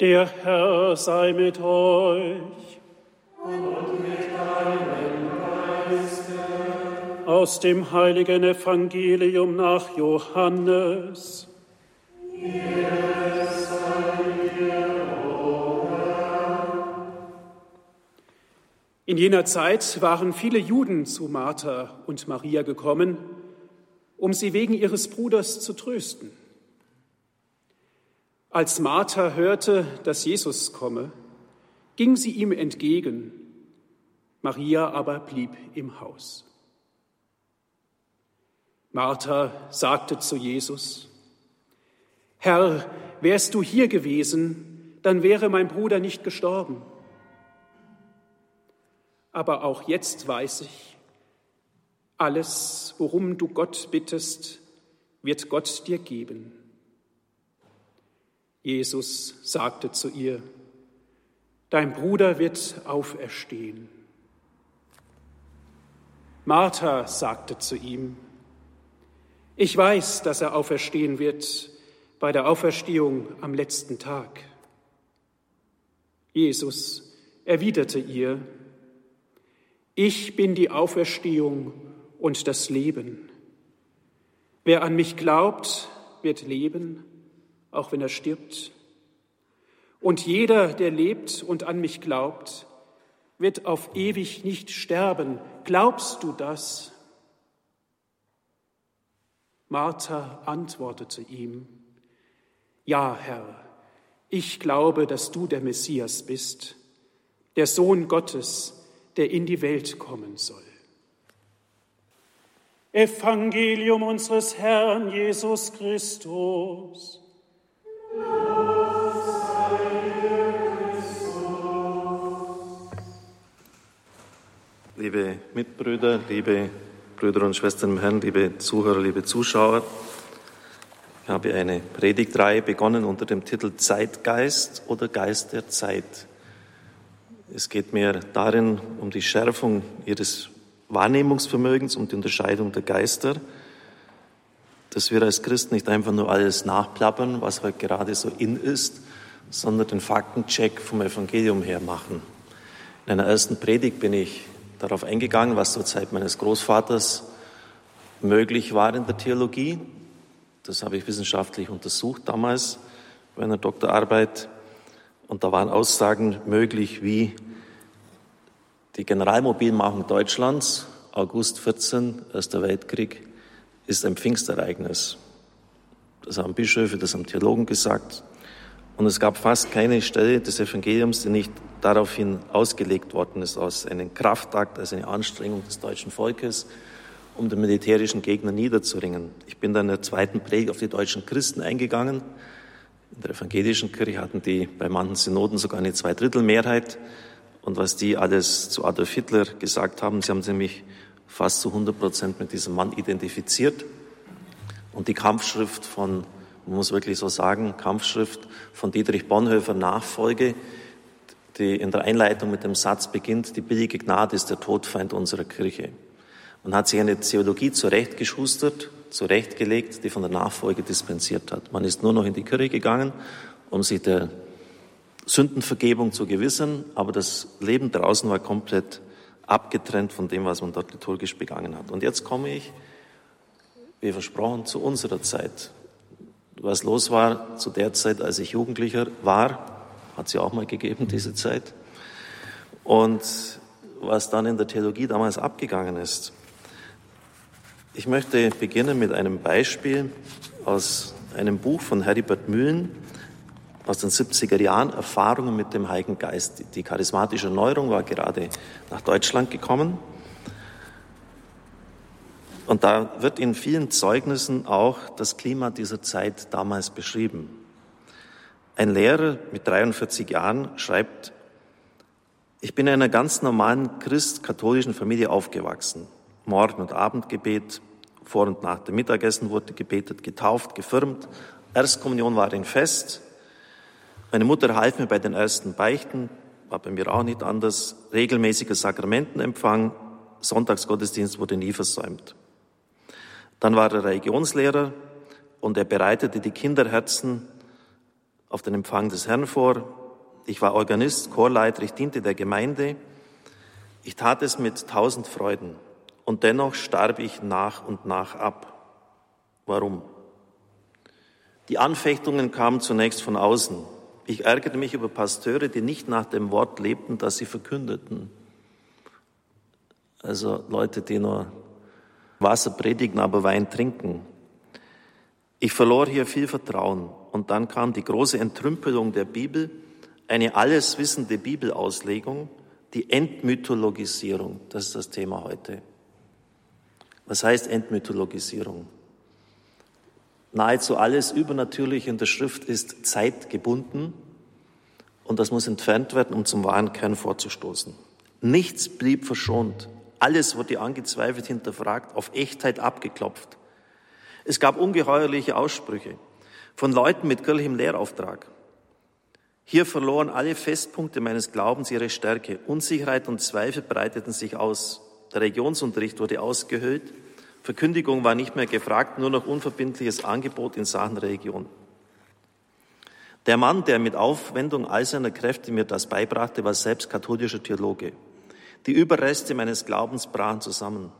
Der Herr sei mit euch. Und mit deinem Geiste. Aus dem heiligen Evangelium nach Johannes. In jener Zeit waren viele Juden zu Martha und Maria gekommen, um sie wegen ihres Bruders zu trösten. Als Martha hörte, dass Jesus komme, ging sie ihm entgegen, Maria aber blieb im Haus. Martha sagte zu Jesus, Herr, wärst du hier gewesen, dann wäre mein Bruder nicht gestorben. Aber auch jetzt weiß ich, alles, worum du Gott bittest, wird Gott dir geben. Jesus sagte zu ihr, Dein Bruder wird auferstehen. Martha sagte zu ihm, Ich weiß, dass er auferstehen wird bei der Auferstehung am letzten Tag. Jesus erwiderte ihr, Ich bin die Auferstehung und das Leben. Wer an mich glaubt, wird leben auch wenn er stirbt. Und jeder, der lebt und an mich glaubt, wird auf ewig nicht sterben. Glaubst du das? Martha antwortete ihm, Ja, Herr, ich glaube, dass du der Messias bist, der Sohn Gottes, der in die Welt kommen soll. Evangelium unseres Herrn Jesus Christus. Liebe Mitbrüder, liebe Brüder und Schwestern im Herrn, liebe Zuhörer, liebe Zuschauer, ich habe eine Predigtreihe begonnen unter dem Titel Zeitgeist oder Geist der Zeit. Es geht mir darin um die Schärfung Ihres Wahrnehmungsvermögens, um die Unterscheidung der Geister dass wir als Christen nicht einfach nur alles nachplappern, was heute gerade so in ist, sondern den Faktencheck vom Evangelium her machen. In einer ersten Predigt bin ich darauf eingegangen, was zur Zeit meines Großvaters möglich war in der Theologie. Das habe ich wissenschaftlich untersucht damals bei einer Doktorarbeit. Und da waren Aussagen möglich wie die Generalmobilmachung Deutschlands, August 14, Erster Weltkrieg, ist ein Pfingstereignis. Das haben Bischöfe, das haben Theologen gesagt. Und es gab fast keine Stelle des Evangeliums, die nicht daraufhin ausgelegt worden ist, als einen Kraftakt, als eine Anstrengung des deutschen Volkes, um den militärischen Gegner niederzuringen. Ich bin dann in der zweiten Predigt auf die deutschen Christen eingegangen. In der evangelischen Kirche hatten die bei manchen Synoden sogar eine Zweidrittelmehrheit. Und was die alles zu Adolf Hitler gesagt haben, sie haben nämlich fast zu 100 Prozent mit diesem Mann identifiziert. Und die Kampfschrift von, man muss wirklich so sagen, Kampfschrift von Dietrich Bonhoeffer Nachfolge, die in der Einleitung mit dem Satz beginnt, die billige Gnade ist der Todfeind unserer Kirche. Man hat sich eine Theologie zurechtgeschustert, zurechtgelegt, die von der Nachfolge dispensiert hat. Man ist nur noch in die Kirche gegangen, um sich der Sündenvergebung zu gewissern, aber das Leben draußen war komplett abgetrennt von dem, was man dort liturgisch begangen hat. Und jetzt komme ich, wie versprochen, zu unserer Zeit. Was los war zu der Zeit, als ich Jugendlicher war, hat sie auch mal gegeben, diese Zeit. Und was dann in der Theologie damals abgegangen ist. Ich möchte beginnen mit einem Beispiel aus einem Buch von Heribert Mühlen, aus den 70er Jahren Erfahrungen mit dem Heiligen Geist. Die charismatische Erneuerung war gerade nach Deutschland gekommen. Und da wird in vielen Zeugnissen auch das Klima dieser Zeit damals beschrieben. Ein Lehrer mit 43 Jahren schreibt, ich bin in einer ganz normalen christ-katholischen Familie aufgewachsen. Morgen- und Abendgebet, vor und nach dem Mittagessen wurde gebetet, getauft, gefirmt. Erstkommunion war ein Fest. Meine Mutter half mir bei den ersten Beichten, war bei mir auch nicht anders. Regelmäßiger Sakramentenempfang, Sonntagsgottesdienst wurde nie versäumt. Dann war er Religionslehrer und er bereitete die Kinderherzen auf den Empfang des Herrn vor. Ich war Organist, Chorleiter, ich diente der Gemeinde. Ich tat es mit tausend Freuden. Und dennoch starb ich nach und nach ab. Warum? Die Anfechtungen kamen zunächst von außen. Ich ärgerte mich über Pasteure, die nicht nach dem Wort lebten, das sie verkündeten. Also Leute, die nur Wasser predigen, aber Wein trinken. Ich verlor hier viel Vertrauen. Und dann kam die große Entrümpelung der Bibel, eine alleswissende Bibelauslegung, die Entmythologisierung. Das ist das Thema heute. Was heißt Entmythologisierung? Nahezu alles Übernatürliche in der Schrift ist zeitgebunden und das muss entfernt werden, um zum wahren Kern vorzustoßen. Nichts blieb verschont. Alles wurde angezweifelt, hinterfragt, auf Echtheit abgeklopft. Es gab ungeheuerliche Aussprüche von Leuten mit kirchlichem Lehrauftrag. Hier verloren alle Festpunkte meines Glaubens ihre Stärke. Unsicherheit und Zweifel breiteten sich aus. Der Religionsunterricht wurde ausgehöhlt. Verkündigung war nicht mehr gefragt, nur noch unverbindliches Angebot in Sachen Religion. Der Mann, der mit Aufwendung all seiner Kräfte mir das beibrachte, war selbst katholischer Theologe. Die Überreste meines Glaubens brachen zusammen.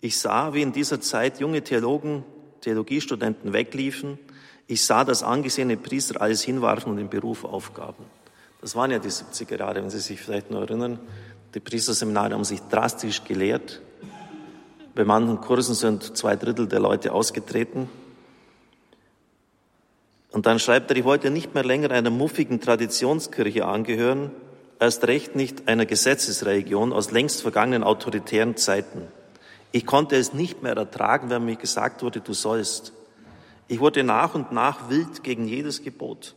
Ich sah, wie in dieser Zeit junge Theologen, Theologiestudenten wegliefen. Ich sah, dass angesehene Priester alles hinwarfen und den Beruf aufgaben. Das waren ja die 70er Jahre, wenn Sie sich vielleicht noch erinnern. Die Priesterseminare haben sich drastisch gelehrt. Bei manchen Kursen sind zwei Drittel der Leute ausgetreten. Und dann schreibt er, ich wollte nicht mehr länger einer muffigen Traditionskirche angehören, erst recht nicht einer Gesetzesreligion aus längst vergangenen autoritären Zeiten. Ich konnte es nicht mehr ertragen, wenn mir gesagt wurde, du sollst. Ich wurde nach und nach wild gegen jedes Gebot.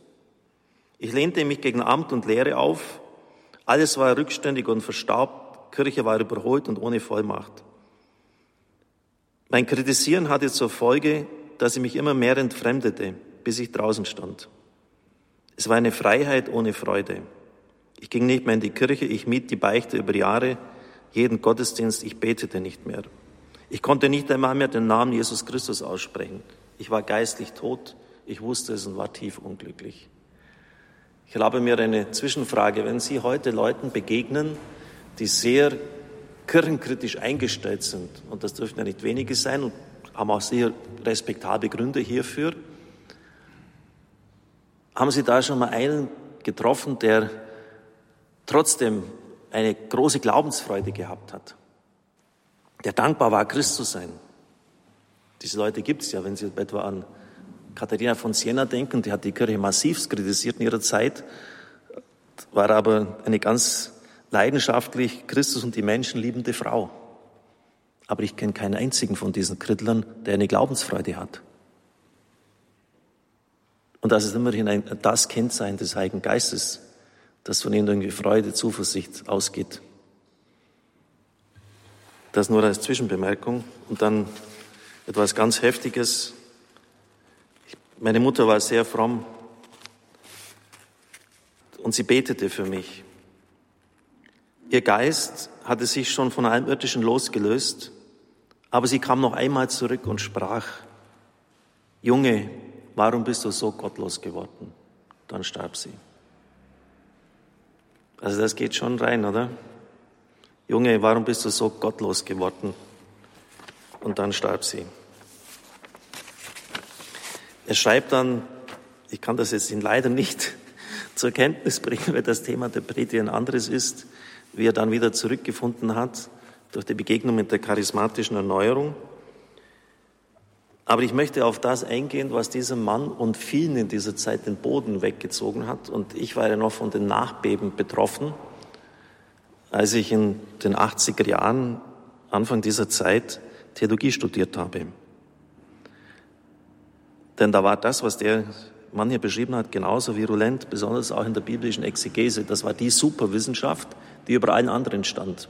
Ich lehnte mich gegen Amt und Lehre auf. Alles war rückständig und verstaubt. Kirche war überholt und ohne Vollmacht. Mein Kritisieren hatte zur Folge, dass ich mich immer mehr entfremdete, bis ich draußen stand. Es war eine Freiheit ohne Freude. Ich ging nicht mehr in die Kirche, ich mied die Beichte über Jahre, jeden Gottesdienst, ich betete nicht mehr. Ich konnte nicht einmal mehr den Namen Jesus Christus aussprechen. Ich war geistlich tot, ich wusste es und war tief unglücklich. Ich habe mir eine Zwischenfrage. Wenn Sie heute Leuten begegnen, die sehr kirchenkritisch eingestellt sind, und das dürften ja nicht wenige sein und haben auch sehr respektable Gründe hierfür, haben Sie da schon mal einen getroffen, der trotzdem eine große Glaubensfreude gehabt hat, der dankbar war, Christ zu sein? Diese Leute gibt es ja, wenn Sie etwa an Katharina von Siena denken, die hat die Kirche massivst kritisiert in ihrer Zeit, war aber eine ganz leidenschaftlich Christus und die Menschen liebende Frau. Aber ich kenne keinen einzigen von diesen Krittlern, der eine Glaubensfreude hat. Und das ist immerhin ein, das Kennzeichen des Heiligen Geistes, dass von ihnen irgendwie Freude, Zuversicht ausgeht. Das nur als Zwischenbemerkung. Und dann etwas ganz Heftiges. Meine Mutter war sehr fromm und sie betete für mich. Ihr Geist hatte sich schon von allem Irdischen losgelöst, aber sie kam noch einmal zurück und sprach, Junge, warum bist du so gottlos geworden? Dann starb sie. Also das geht schon rein, oder? Junge, warum bist du so gottlos geworden? Und dann starb sie. Er schreibt dann, ich kann das jetzt leider nicht zur Kenntnis bringen, weil das Thema der Predigt ein anderes ist, wie er dann wieder zurückgefunden hat durch die Begegnung mit der charismatischen Erneuerung. Aber ich möchte auf das eingehen, was diesem Mann und vielen in dieser Zeit den Boden weggezogen hat. Und ich war ja noch von den Nachbeben betroffen, als ich in den 80er Jahren, Anfang dieser Zeit, Theologie studiert habe. Denn da war das, was der Mann hier beschrieben hat, genauso virulent, besonders auch in der biblischen Exegese. Das war die Superwissenschaft, die über allen anderen stand.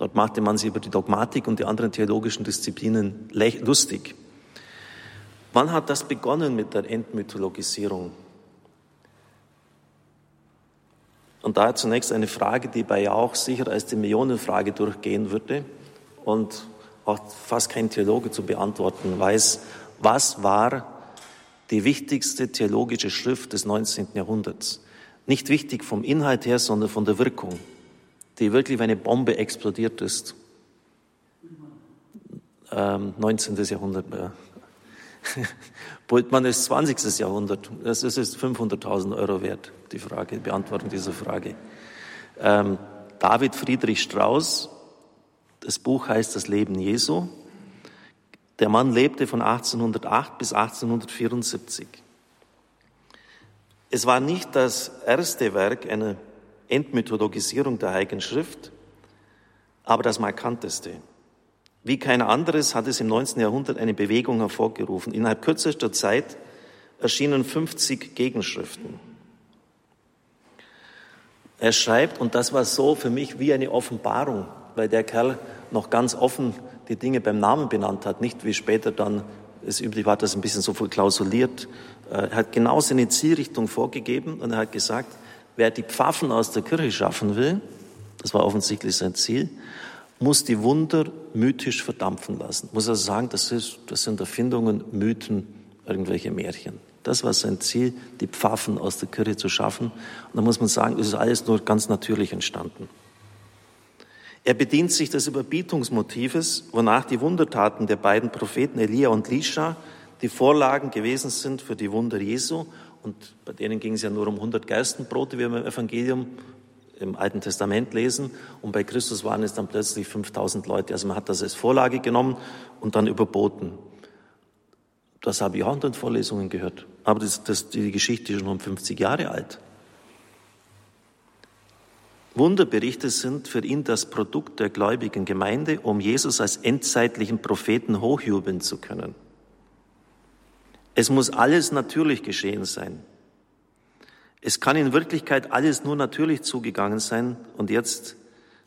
Dort machte man sich über die Dogmatik und die anderen theologischen Disziplinen lustig. Wann hat das begonnen mit der Entmythologisierung? Und da zunächst eine Frage, die bei Jauch sicher als die Millionenfrage durchgehen würde und auch fast kein Theologe zu beantworten weiß. Was war die wichtigste theologische Schrift des 19. Jahrhunderts. Nicht wichtig vom Inhalt her, sondern von der Wirkung, die wirklich wie eine Bombe explodiert ist. Ähm, 19. Jahrhundert. Ja. Bultmann ist 20. Jahrhundert. Das ist 500.000 Euro wert, die Frage, die Beantwortung dieser Frage. Ähm, David Friedrich Strauss, das Buch heißt Das Leben Jesu. Der Mann lebte von 1808 bis 1874. Es war nicht das erste Werk einer Entmythologisierung der Heiligen Schrift, aber das markanteste. Wie kein anderes hat es im 19. Jahrhundert eine Bewegung hervorgerufen. Innerhalb kürzester Zeit erschienen 50 Gegenschriften. Er schreibt, und das war so für mich wie eine Offenbarung, weil der Kerl noch ganz offen die Dinge beim Namen benannt hat, nicht wie später dann es üblich war, das ein bisschen so verklausuliert. Er hat genau seine Zielrichtung vorgegeben und er hat gesagt, wer die Pfaffen aus der Kirche schaffen will, das war offensichtlich sein Ziel, muss die Wunder mythisch verdampfen lassen. Muss also sagen, das, ist, das sind Erfindungen, Mythen, irgendwelche Märchen. Das war sein Ziel, die Pfaffen aus der Kirche zu schaffen. Und da muss man sagen, es ist alles nur ganz natürlich entstanden. Er bedient sich des Überbietungsmotives, wonach die Wundertaten der beiden Propheten Elia und Lisha die Vorlagen gewesen sind für die Wunder Jesu. Und bei denen ging es ja nur um 100 Gerstenbrote, wie wir im Evangelium im Alten Testament lesen. Und bei Christus waren es dann plötzlich 5000 Leute. Also man hat das als Vorlage genommen und dann überboten. Das habe ich auch in den Vorlesungen gehört. Aber das, das, die Geschichte ist schon um 50 Jahre alt. Wunderberichte sind für ihn das Produkt der gläubigen Gemeinde, um Jesus als endzeitlichen Propheten hochjubeln zu können. Es muss alles natürlich geschehen sein. Es kann in Wirklichkeit alles nur natürlich zugegangen sein. Und jetzt,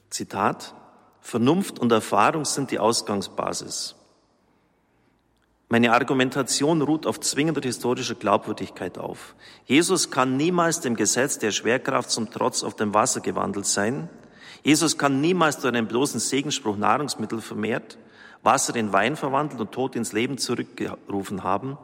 Zitat, Vernunft und Erfahrung sind die Ausgangsbasis. Meine Argumentation ruht auf zwingender historischer Glaubwürdigkeit auf. Jesus kann niemals dem Gesetz der Schwerkraft zum Trotz auf dem Wasser gewandelt sein. Jesus kann niemals durch einen bloßen Segensspruch Nahrungsmittel vermehrt, Wasser in Wein verwandelt und Tod ins Leben zurückgerufen haben.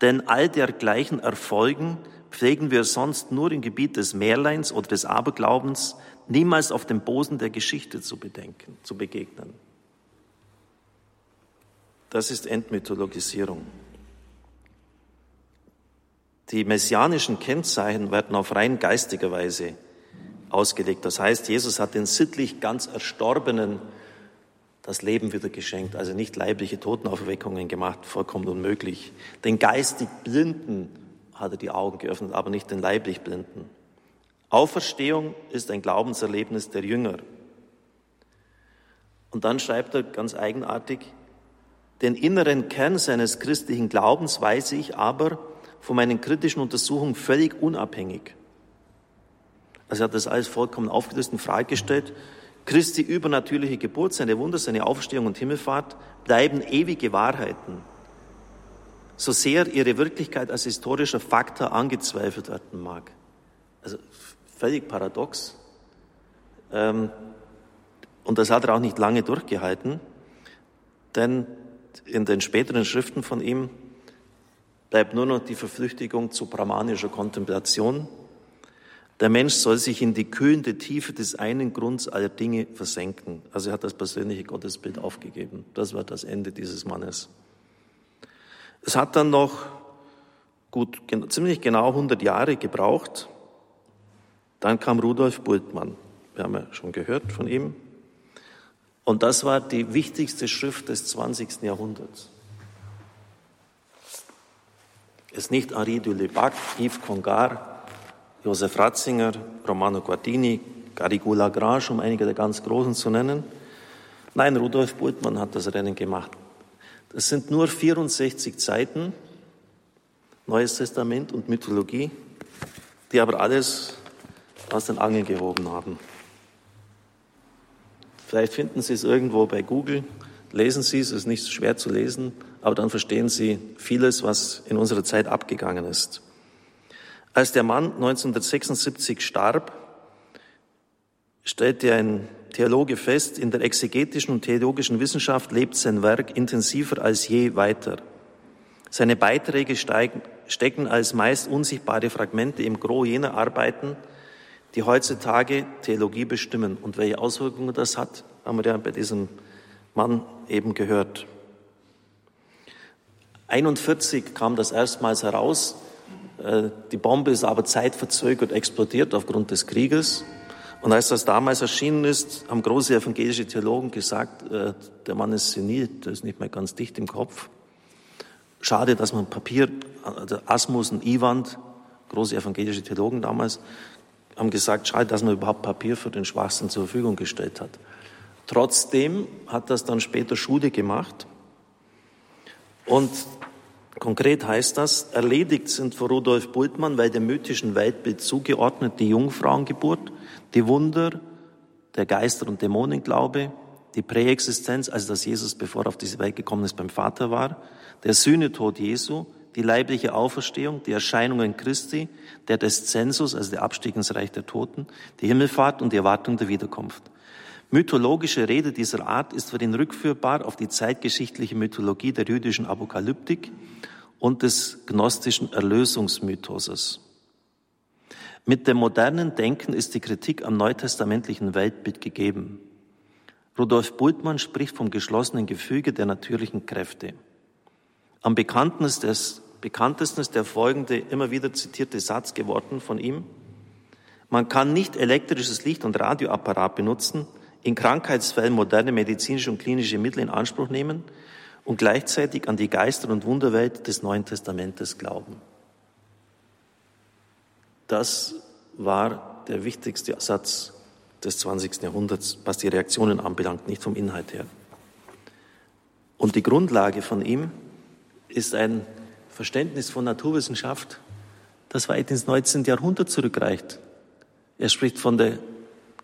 Denn all dergleichen Erfolgen pflegen wir sonst nur im Gebiet des Märleins oder des Aberglaubens, niemals auf dem Boden der Geschichte zu bedenken, zu begegnen. Das ist Entmythologisierung. Die messianischen Kennzeichen werden auf rein geistiger Weise ausgelegt. Das heißt, Jesus hat den sittlich ganz Erstorbenen das Leben wieder geschenkt, also nicht leibliche Totenauferweckungen gemacht, vollkommen unmöglich. Den geistig Blinden hat er die Augen geöffnet, aber nicht den leiblich Blinden. Auferstehung ist ein Glaubenserlebnis der Jünger. Und dann schreibt er ganz eigenartig, den inneren Kern seines christlichen Glaubens weiß ich aber von meinen kritischen Untersuchungen völlig unabhängig. Also er hat das alles vollkommen aufgelöst und freigestellt. Christi übernatürliche Geburt, seine Wunder, seine Auferstehung und Himmelfahrt bleiben ewige Wahrheiten. So sehr ihre Wirklichkeit als historischer Faktor angezweifelt werden mag. Also völlig paradox. Ähm, und das hat er auch nicht lange durchgehalten, denn in den späteren Schriften von ihm bleibt nur noch die Verflüchtigung zu brahmanischer Kontemplation. Der Mensch soll sich in die kühlende Tiefe des einen Grunds aller Dinge versenken. Also er hat das persönliche Gottesbild aufgegeben. Das war das Ende dieses Mannes. Es hat dann noch gut, ziemlich genau 100 Jahre gebraucht. Dann kam Rudolf Bultmann. Wir haben ja schon gehört von ihm. Und das war die wichtigste Schrift des 20. Jahrhunderts. Ist nicht Henri de Lebac, Yves Congar, Josef Ratzinger, Romano Guardini, Garrigou Lagrange, um einige der ganz Großen zu nennen. Nein, Rudolf Bultmann hat das Rennen gemacht. Das sind nur 64 Zeiten, Neues Testament und Mythologie, die aber alles aus den Angeln gehoben haben. Vielleicht finden Sie es irgendwo bei Google, lesen Sie es, es ist nicht so schwer zu lesen, aber dann verstehen Sie vieles, was in unserer Zeit abgegangen ist. Als der Mann 1976 starb, stellte ein Theologe fest, in der exegetischen und theologischen Wissenschaft lebt sein Werk intensiver als je weiter. Seine Beiträge steigen, stecken als meist unsichtbare Fragmente im Gros jener Arbeiten, die heutzutage Theologie bestimmen. Und welche Auswirkungen das hat, haben wir ja bei diesem Mann eben gehört. 41 kam das erstmals heraus. Äh, die Bombe ist aber zeitverzögert explodiert aufgrund des Krieges. Und als das damals erschienen ist, haben große evangelische Theologen gesagt, äh, der Mann ist seniert, der ist nicht mehr ganz dicht im Kopf. Schade, dass man Papier, also Asmus und Iwand, große evangelische Theologen damals, haben gesagt, schade, dass man überhaupt Papier für den Schwachsinn zur Verfügung gestellt hat. Trotzdem hat das dann später Schule gemacht. Und konkret heißt das, erledigt sind für Rudolf Bultmann, weil dem mythischen Weltbild zugeordnet die Jungfrauengeburt, die Wunder, der Geister- und Dämonenglaube, die Präexistenz, also dass Jesus, bevor er auf diese Welt gekommen ist, beim Vater war, der Sühnetod Jesu, die leibliche Auferstehung, die Erscheinungen Christi, der des Zensus, also der Abstieg ins Reich der Toten, die Himmelfahrt und die Erwartung der Wiederkunft. Mythologische Rede dieser Art ist für ihn rückführbar auf die zeitgeschichtliche Mythologie der jüdischen Apokalyptik und des gnostischen Erlösungsmythoses. Mit dem modernen Denken ist die Kritik am neutestamentlichen Weltbild gegeben. Rudolf Bultmann spricht vom geschlossenen Gefüge der natürlichen Kräfte. Am bekanntesten ist, bekanntesten ist der folgende immer wieder zitierte Satz geworden von ihm. Man kann nicht elektrisches Licht und Radioapparat benutzen, in Krankheitsfällen moderne medizinische und klinische Mittel in Anspruch nehmen und gleichzeitig an die Geister- und Wunderwelt des Neuen Testamentes glauben. Das war der wichtigste Satz des 20. Jahrhunderts, was die Reaktionen anbelangt, nicht vom Inhalt her. Und die Grundlage von ihm ist ein Verständnis von Naturwissenschaft, das weit ins 19. Jahrhundert zurückreicht. Er spricht von der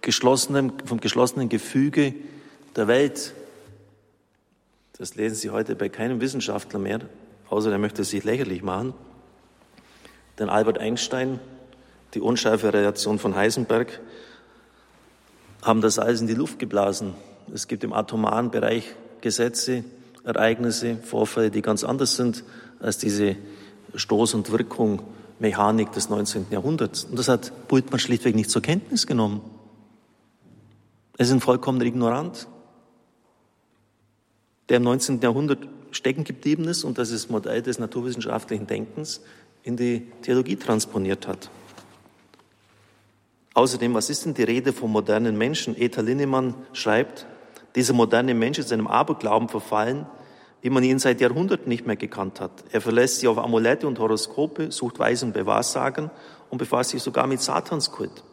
geschlossenen, vom geschlossenen Gefüge der Welt. Das lesen Sie heute bei keinem Wissenschaftler mehr, außer er möchte sich lächerlich machen. Denn Albert Einstein, die unscharfe Relation von Heisenberg, haben das alles in die Luft geblasen. Es gibt im atomaren Bereich Gesetze, Ereignisse, Vorfälle, die ganz anders sind als diese Stoß- und Wirkung, Mechanik des 19. Jahrhunderts. Und das hat Bultmann schlichtweg nicht zur Kenntnis genommen. Es ist ein vollkommener Ignorant, der im 19. Jahrhundert stecken geblieben ist und das das Modell des naturwissenschaftlichen Denkens in die Theologie transponiert hat. Außerdem, was ist denn die Rede vom modernen Menschen? Eta Linnemann schreibt, dieser moderne Mensch ist einem Aberglauben verfallen, wie man ihn seit Jahrhunderten nicht mehr gekannt hat. Er verlässt sich auf Amulette und Horoskope, sucht Weisen und Bewahrsagen und befasst sich sogar mit Satanskult.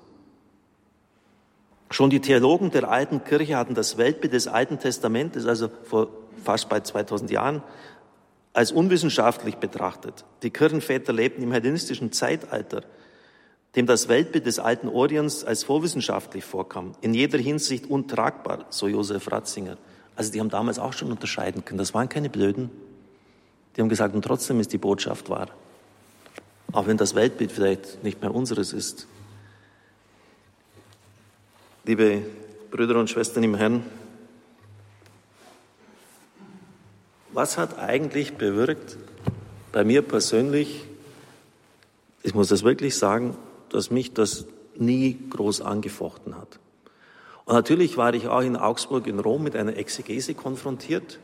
Schon die Theologen der alten Kirche hatten das Weltbild des Alten Testamentes, also vor fast bei 2000 Jahren, als unwissenschaftlich betrachtet. Die Kirchenväter lebten im hellenistischen Zeitalter, dem das Weltbild des alten Orients als vorwissenschaftlich vorkam, in jeder Hinsicht untragbar, so Josef Ratzinger. Also die haben damals auch schon unterscheiden können. Das waren keine Blöden. Die haben gesagt, und trotzdem ist die Botschaft wahr. Auch wenn das Weltbild vielleicht nicht mehr unseres ist. Liebe Brüder und Schwestern im Herrn, was hat eigentlich bewirkt bei mir persönlich, ich muss das wirklich sagen, dass mich das nie groß angefochten hat. Und natürlich war ich auch in Augsburg, in Rom mit einer Exegese konfrontiert,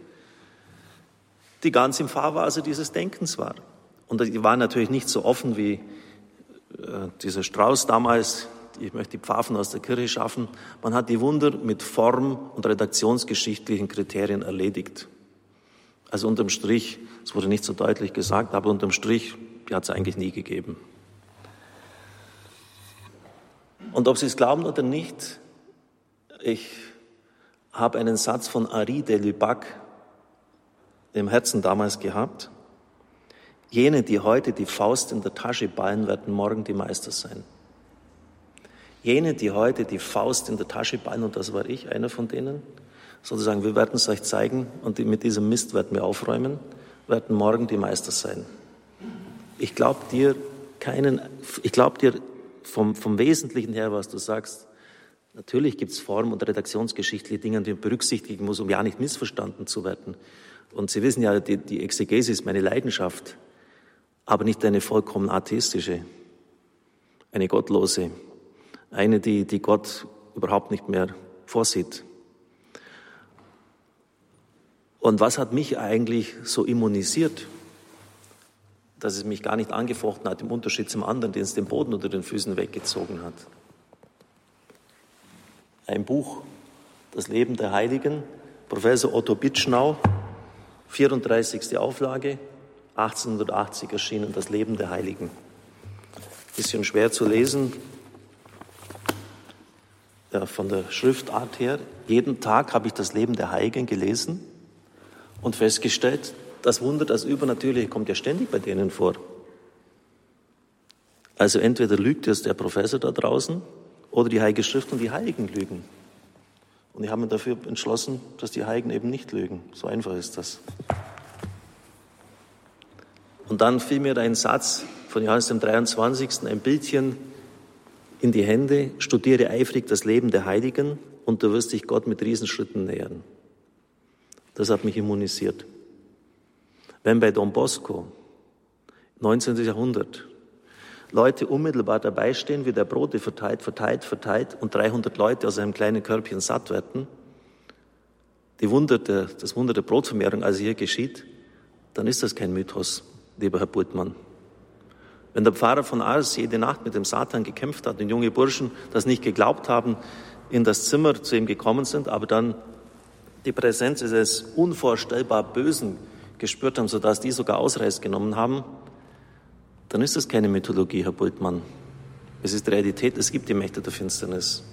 die ganz im Fahrwasser dieses Denkens war. Und die war natürlich nicht so offen wie äh, dieser Strauß damals, ich möchte die Pfaffen aus der Kirche schaffen. Man hat die Wunder mit form- und redaktionsgeschichtlichen Kriterien erledigt. Also unterm Strich, es wurde nicht so deutlich gesagt, aber unterm Strich, die hat es eigentlich nie gegeben. Und ob Sie es glauben oder nicht, ich habe einen Satz von Henri de Lubac im Herzen damals gehabt. Jene, die heute die Faust in der Tasche ballen, werden morgen die Meister sein. Jene, die heute die Faust in der Tasche ballen, und das war ich, einer von denen, sozusagen, wir werden es euch zeigen und mit diesem Mist werden wir aufräumen, werden morgen die Meister sein. Ich glaube dir keinen, ich glaube dir vom, vom Wesentlichen her, was du sagst, natürlich gibt es Form- und redaktionsgeschichtliche Dinge, die man berücksichtigen muss, um ja nicht missverstanden zu werden. Und Sie wissen ja, die, die Exegese ist meine Leidenschaft, aber nicht eine vollkommen atheistische, eine gottlose, eine, die, die Gott überhaupt nicht mehr vorsieht. Und was hat mich eigentlich so immunisiert, dass es mich gar nicht angefochten hat, im Unterschied zum anderen, den es den Boden unter den Füßen weggezogen hat? Ein Buch, Das Leben der Heiligen, Professor Otto Bitschnau, 34. Auflage, 1880 erschienen, Das Leben der Heiligen. Bisschen schwer zu lesen, von der Schriftart her. Jeden Tag habe ich das Leben der Heiligen gelesen und festgestellt, das Wunder, das Übernatürliche kommt ja ständig bei denen vor. Also entweder lügt jetzt der Professor da draußen oder die Heilige Schrift und die Heiligen lügen. Und ich habe mich dafür entschlossen, dass die Heiligen eben nicht lügen. So einfach ist das. Und dann fiel mir ein Satz von Johannes dem 23., ein Bildchen in die Hände, studiere eifrig das Leben der Heiligen und du wirst dich Gott mit Riesenschritten nähern. Das hat mich immunisiert. Wenn bei Don Bosco, 19. Jahrhundert, Leute unmittelbar dabei stehen, wie der Brote verteilt, verteilt, verteilt und 300 Leute aus einem kleinen Körbchen satt werden, die Wunder der, das Wunder der Brotvermehrung also hier geschieht, dann ist das kein Mythos, lieber Herr Burtmann. Wenn der Pfarrer von Ars jede Nacht mit dem Satan gekämpft hat und junge Burschen das nicht geglaubt haben, in das Zimmer zu ihm gekommen sind, aber dann die Präsenz des unvorstellbar Bösen gespürt haben, sodass die sogar Ausreiß genommen haben, dann ist das keine Mythologie, Herr Bultmann. Es ist Realität, es gibt die Mächte der Finsternis.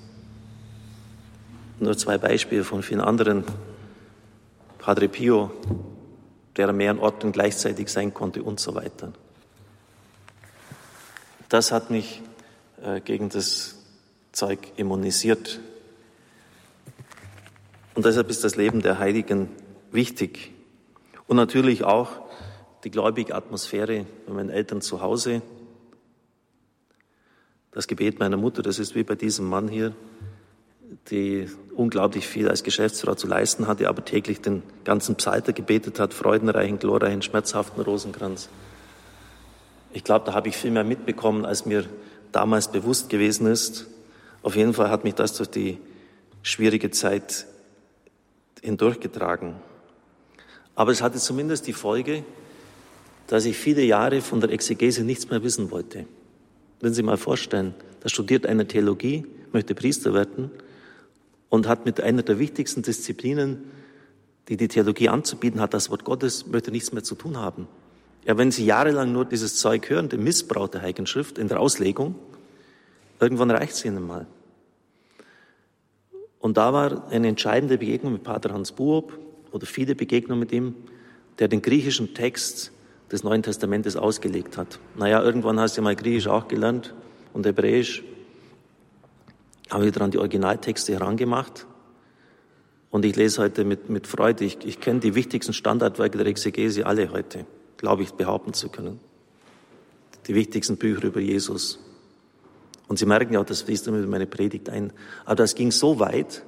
Nur zwei Beispiele von vielen anderen. Padre Pio, der an mehreren Orten gleichzeitig sein konnte und so weiter. Das hat mich äh, gegen das Zeug immunisiert. Und deshalb ist das Leben der Heiligen wichtig. Und natürlich auch die gläubige Atmosphäre bei meinen Eltern zu Hause. Das Gebet meiner Mutter, das ist wie bei diesem Mann hier, die unglaublich viel als Geschäftsfrau zu leisten hatte, aber täglich den ganzen Psalter gebetet hat, freudenreichen, glorreichen, schmerzhaften Rosenkranz. Ich glaube, da habe ich viel mehr mitbekommen, als mir damals bewusst gewesen ist. Auf jeden Fall hat mich das durch die schwierige Zeit hindurchgetragen. Aber es hatte zumindest die Folge, dass ich viele Jahre von der Exegese nichts mehr wissen wollte. Wenn Sie mal vorstellen, da studiert einer Theologie, möchte Priester werden und hat mit einer der wichtigsten Disziplinen, die die Theologie anzubieten hat, das Wort Gottes, möchte nichts mehr zu tun haben. Ja, wenn Sie jahrelang nur dieses Zeug hören, den Missbrauch der Heiligen Schrift in der Auslegung, irgendwann reicht es Ihnen mal. Und da war eine entscheidende Begegnung mit Pater Hans Buob oder viele Begegnungen mit ihm, der den griechischen Text des Neuen Testamentes ausgelegt hat. Naja, irgendwann hast du mal Griechisch auch gelernt und Hebräisch. Habe ich dann die Originaltexte herangemacht und ich lese heute mit, mit Freude. Ich, ich kenne die wichtigsten Standardwerke der Exegese alle heute, glaube ich, behaupten zu können. Die wichtigsten Bücher über Jesus. Und Sie merken ja das fließt immer in meine Predigt ein. Aber das ging so weit,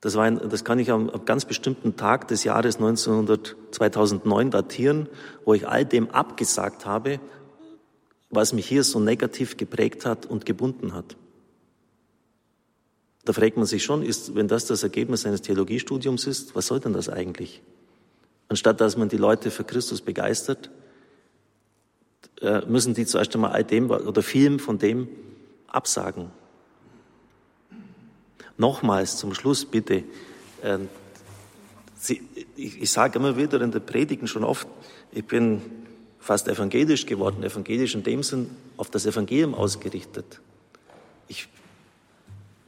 das, war ein, das kann ich am, am ganz bestimmten Tag des Jahres 1900, 2009 datieren, wo ich all dem abgesagt habe, was mich hier so negativ geprägt hat und gebunden hat. Da fragt man sich schon, ist, wenn das das Ergebnis eines Theologiestudiums ist, was soll denn das eigentlich? Anstatt dass man die Leute für Christus begeistert, äh, müssen die zuerst einmal all dem oder vielem von dem absagen. Nochmals zum Schluss bitte. Ähm, ich sage immer wieder in der Predigen schon oft, ich bin fast evangelisch geworden, evangelisch in dem Sinn auf das Evangelium ausgerichtet. Ich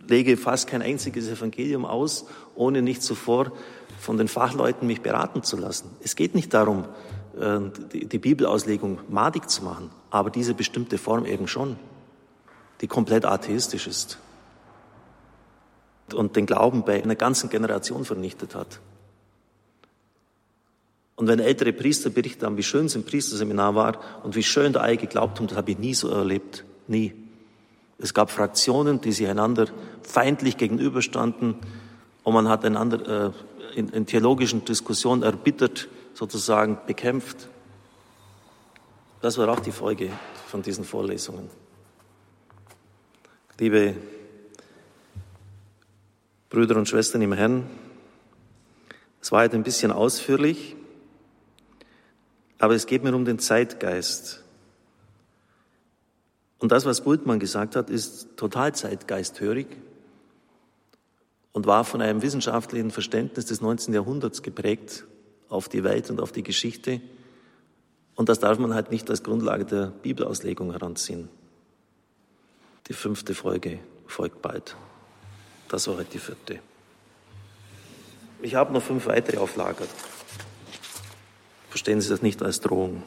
lege fast kein einziges Evangelium aus, ohne nicht zuvor von den Fachleuten mich beraten zu lassen. Es geht nicht darum, äh, die Bibelauslegung madig zu machen, aber diese bestimmte Form eben schon, die komplett atheistisch ist und den Glauben bei einer ganzen Generation vernichtet hat. Und wenn ältere Priester berichtet haben, wie schön sie im Priesterseminar war und wie schön da alle geglaubt haben, das habe ich nie so erlebt. Nie. Es gab Fraktionen, die sich einander feindlich gegenüberstanden und man hat einander äh, in, in theologischen Diskussionen erbittert sozusagen bekämpft. Das war auch die Folge von diesen Vorlesungen. Liebe Brüder und Schwestern im Herrn, es war heute ein bisschen ausführlich, aber es geht mir um den Zeitgeist. Und das, was Bultmann gesagt hat, ist total zeitgeisthörig und war von einem wissenschaftlichen Verständnis des 19. Jahrhunderts geprägt auf die Welt und auf die Geschichte. Und das darf man halt nicht als Grundlage der Bibelauslegung heranziehen. Die fünfte Folge folgt bald. Das war halt die vierte. Ich habe noch fünf weitere auf Lager. Verstehen Sie das nicht als Drohung.